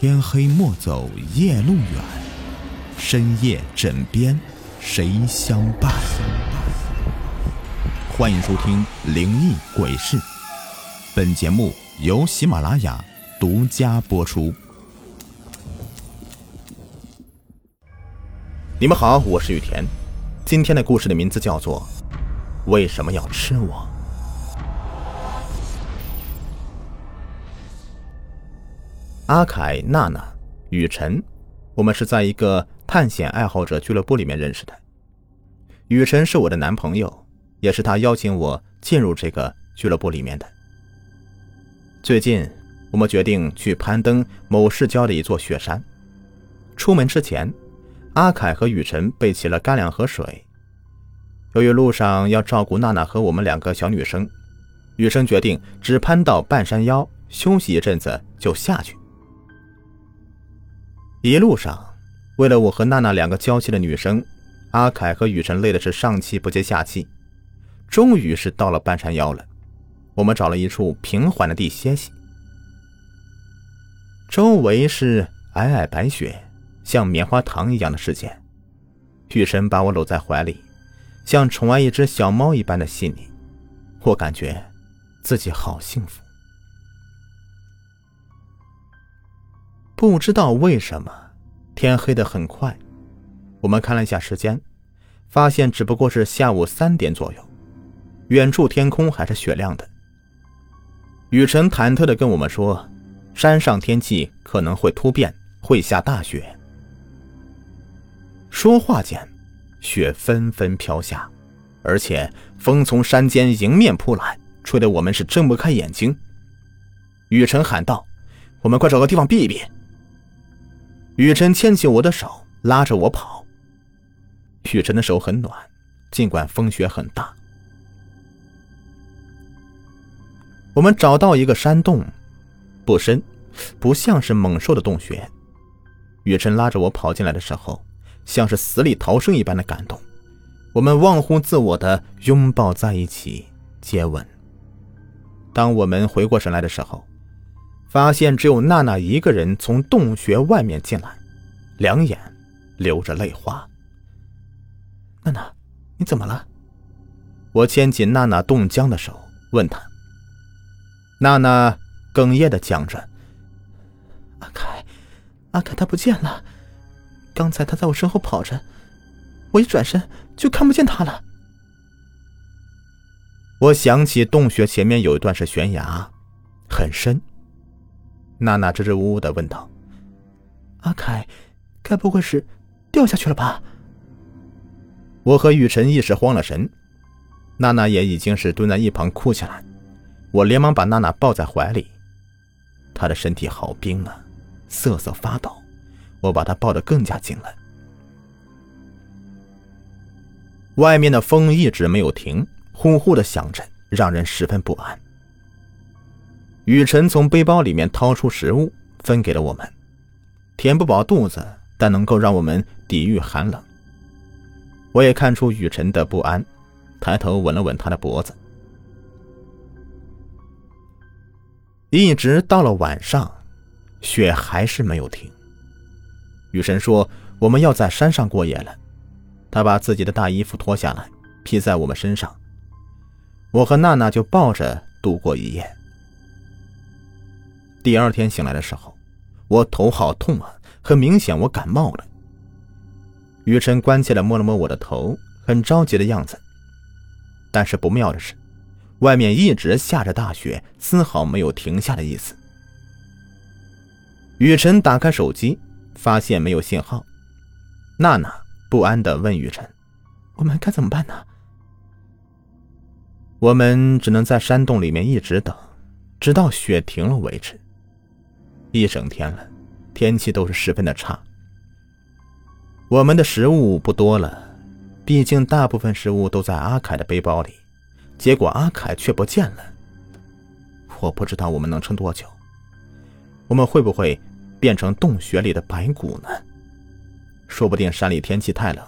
天黑莫走夜路远，深夜枕边谁相伴？欢迎收听《灵异鬼事》，本节目由喜马拉雅独家播出。你们好，我是雨田。今天的故事的名字叫做《为什么要吃我》。阿凯、娜娜、雨辰，我们是在一个探险爱好者俱乐部里面认识的。雨辰是我的男朋友，也是他邀请我进入这个俱乐部里面的。最近，我们决定去攀登某市郊的一座雪山。出门之前，阿凯和雨辰备齐了干粮和水。由于路上要照顾娜娜和我们两个小女生，雨生决定只攀到半山腰休息一阵子就下去。一路上，为了我和娜娜两个娇气的女生，阿凯和雨辰累的是上气不接下气。终于是到了半山腰了，我们找了一处平缓的地歇息。周围是皑皑白雪，像棉花糖一样的世界。雨辰把我搂在怀里，像宠爱一只小猫一般的细腻，我感觉自己好幸福。不知道为什么，天黑的很快。我们看了一下时间，发现只不过是下午三点左右。远处天空还是雪亮的。雨辰忐忑的跟我们说：“山上天气可能会突变，会下大雪。”说话间，雪纷纷飘下，而且风从山间迎面扑来，吹得我们是睁不开眼睛。雨辰喊道：“我们快找个地方避一避。”雨辰牵起我的手，拉着我跑。雨辰的手很暖，尽管风雪很大。我们找到一个山洞，不深，不像是猛兽的洞穴。雨辰拉着我跑进来的时候，像是死里逃生一般的感动。我们忘乎自我的拥抱在一起，接吻。当我们回过神来的时候，发现只有娜娜一个人从洞穴外面进来，两眼流着泪花。娜娜，你怎么了？我牵起娜娜冻僵的手，问她。娜娜哽咽的讲着：“阿凯，阿凯他不见了，刚才他在我身后跑着，我一转身就看不见他了。”我想起洞穴前面有一段是悬崖，很深。娜娜支支吾吾的问道：“阿凯，该不会是掉下去了吧？”我和雨辰一时慌了神，娜娜也已经是蹲在一旁哭起来。我连忙把娜娜抱在怀里，她的身体好冰啊，瑟瑟发抖。我把她抱得更加紧了。外面的风一直没有停，呼呼的响着，让人十分不安。雨辰从背包里面掏出食物，分给了我们，填不饱肚子，但能够让我们抵御寒冷。我也看出雨辰的不安，抬头吻了吻他的脖子。一直到了晚上，雪还是没有停。雨神说：“我们要在山上过夜了。”他把自己的大衣服脱下来披在我们身上，我和娜娜就抱着度过一夜。第二天醒来的时候，我头好痛啊，很明显我感冒了。雨辰关切地摸了摸我的头，很着急的样子。但是不妙的是，外面一直下着大雪，丝毫没有停下的意思。雨辰打开手机，发现没有信号。娜娜不安的问雨辰：“我们该怎么办呢？”我们只能在山洞里面一直等，直到雪停了为止。一整天了，天气都是十分的差。我们的食物不多了，毕竟大部分食物都在阿凯的背包里，结果阿凯却不见了。我不知道我们能撑多久，我们会不会变成洞穴里的白骨呢？说不定山里天气太冷，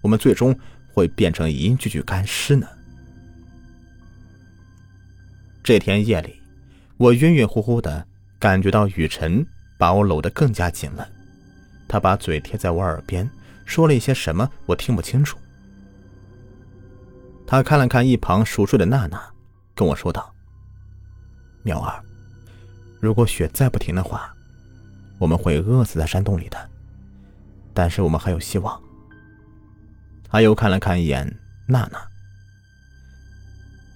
我们最终会变成一具具干尸呢。这天夜里，我晕晕乎乎的。感觉到雨辰把我搂得更加紧了。他把嘴贴在我耳边，说了一些什么，我听不清楚。他看了看一旁熟睡的娜娜，跟我说道：“苗儿，如果雪再不停的。话，我们会饿死在山洞里的。但是我们还有希望。”他又看了看一眼娜娜，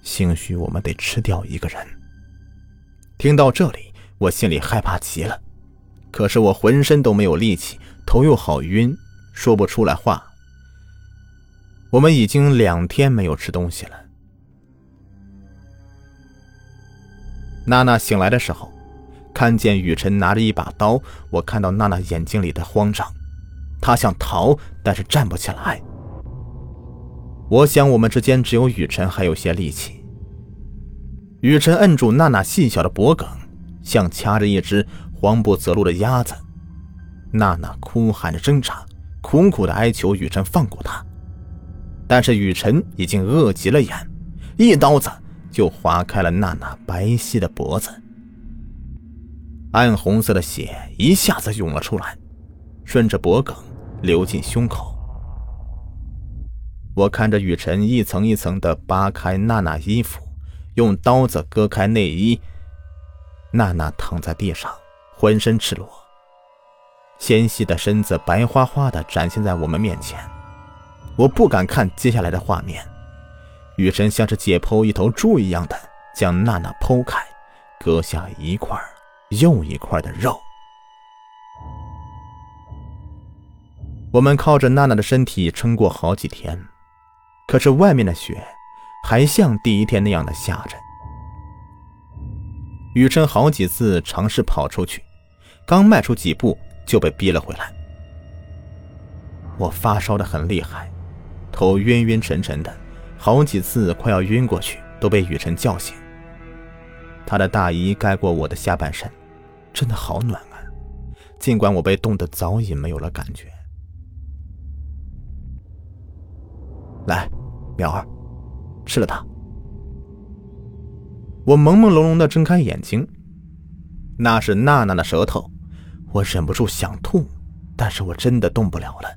兴许我们得吃掉一个人。听到这里，我心里害怕极了，可是我浑身都没有力气，头又好晕，说不出来话。我们已经两天没有吃东西了。娜娜醒来的时候，看见雨辰拿着一把刀，我看到娜娜眼睛里的慌张，她想逃，但是站不起来。我想，我们之间只有雨辰还有些力气。雨辰摁住娜娜细小的脖颈，像掐着一只慌不择路的鸭子。娜娜哭喊着挣扎，苦苦的哀求雨辰放过她。但是雨辰已经饿急了眼，一刀子就划开了娜娜白皙的脖子。暗红色的血一下子涌了出来，顺着脖颈流进胸口。我看着雨辰一层一层的扒开娜娜衣服，用刀子割开内衣。娜娜躺在地上，浑身赤裸，纤细的身子白花花的展现在我们面前。我不敢看接下来的画面，雨神像是解剖一头猪一样的将娜娜剖开，割下一块又一块的肉。我们靠着娜娜的身体撑过好几天。可是外面的雪还像第一天那样的下着。雨辰好几次尝试跑出去，刚迈出几步就被逼了回来。我发烧的很厉害，头晕晕沉沉的，好几次快要晕过去，都被雨辰叫醒。他的大衣盖过我的下半身，真的好暖啊！尽管我被冻得早已没有了感觉。来，苗儿，吃了它。我朦朦胧胧的睁开眼睛，那是娜娜的舌头，我忍不住想吐，但是我真的动不了了。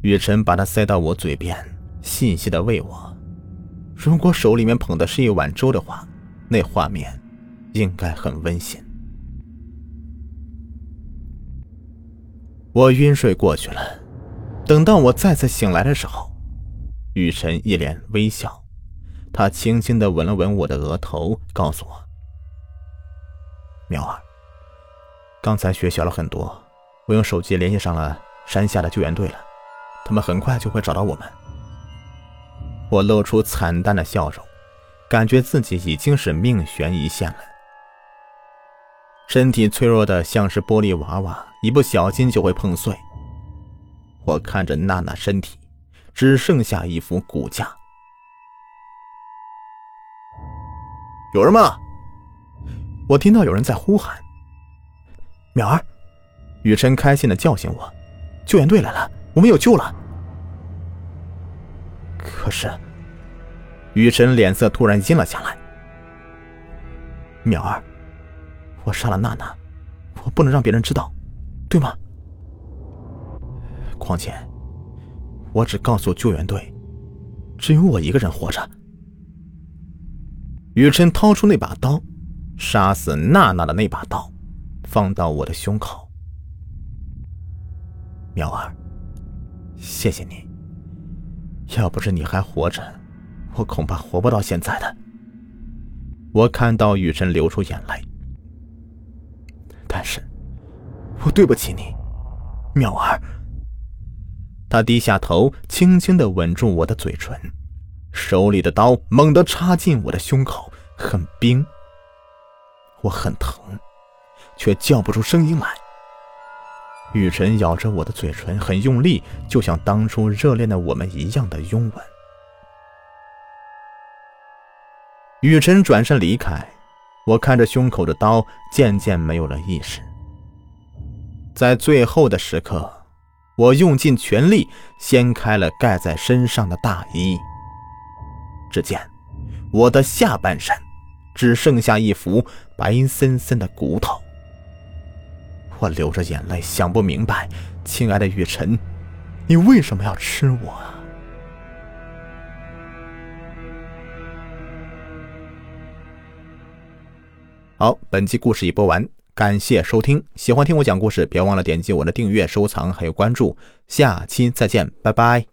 雨辰把它塞到我嘴边，细细的喂我。如果手里面捧的是一碗粥的话，那画面应该很温馨。我晕睡过去了，等到我再次醒来的时候。雨辰一脸微笑，他轻轻的吻了吻我的额头，告诉我：“苗儿，刚才雪小了很多，我用手机联系上了山下的救援队了，他们很快就会找到我们。”我露出惨淡的笑容，感觉自己已经是命悬一线了，身体脆弱的像是玻璃娃娃，一不小心就会碰碎。我看着娜娜身体。只剩下一副骨架。有人吗？我听到有人在呼喊。淼儿，雨辰开心的叫醒我：“救援队来了，我们有救了。”可是，雨辰脸色突然阴了下来。淼儿，我杀了娜娜，我不能让别人知道，对吗？况且。我只告诉救援队，只有我一个人活着。雨辰掏出那把刀，杀死娜娜的那把刀，放到我的胸口。苗儿，谢谢你。要不是你还活着，我恐怕活不到现在的。我看到雨辰流出眼泪，但是，我对不起你，苗儿。他低下头，轻轻的吻住我的嘴唇，手里的刀猛地插进我的胸口，很冰。我很疼，却叫不出声音来。雨辰咬着我的嘴唇，很用力，就像当初热恋的我们一样的拥吻。雨辰转身离开，我看着胸口的刀，渐渐没有了意识。在最后的时刻。我用尽全力掀开了盖在身上的大衣，只见我的下半身只剩下一副白森森的骨头。我流着眼泪，想不明白，亲爱的雨辰，你为什么要吃我啊？好，本期故事已播完，感谢收听。喜欢听我讲故事，别忘了点击我的订阅、收藏还有关注。下期再见，拜拜。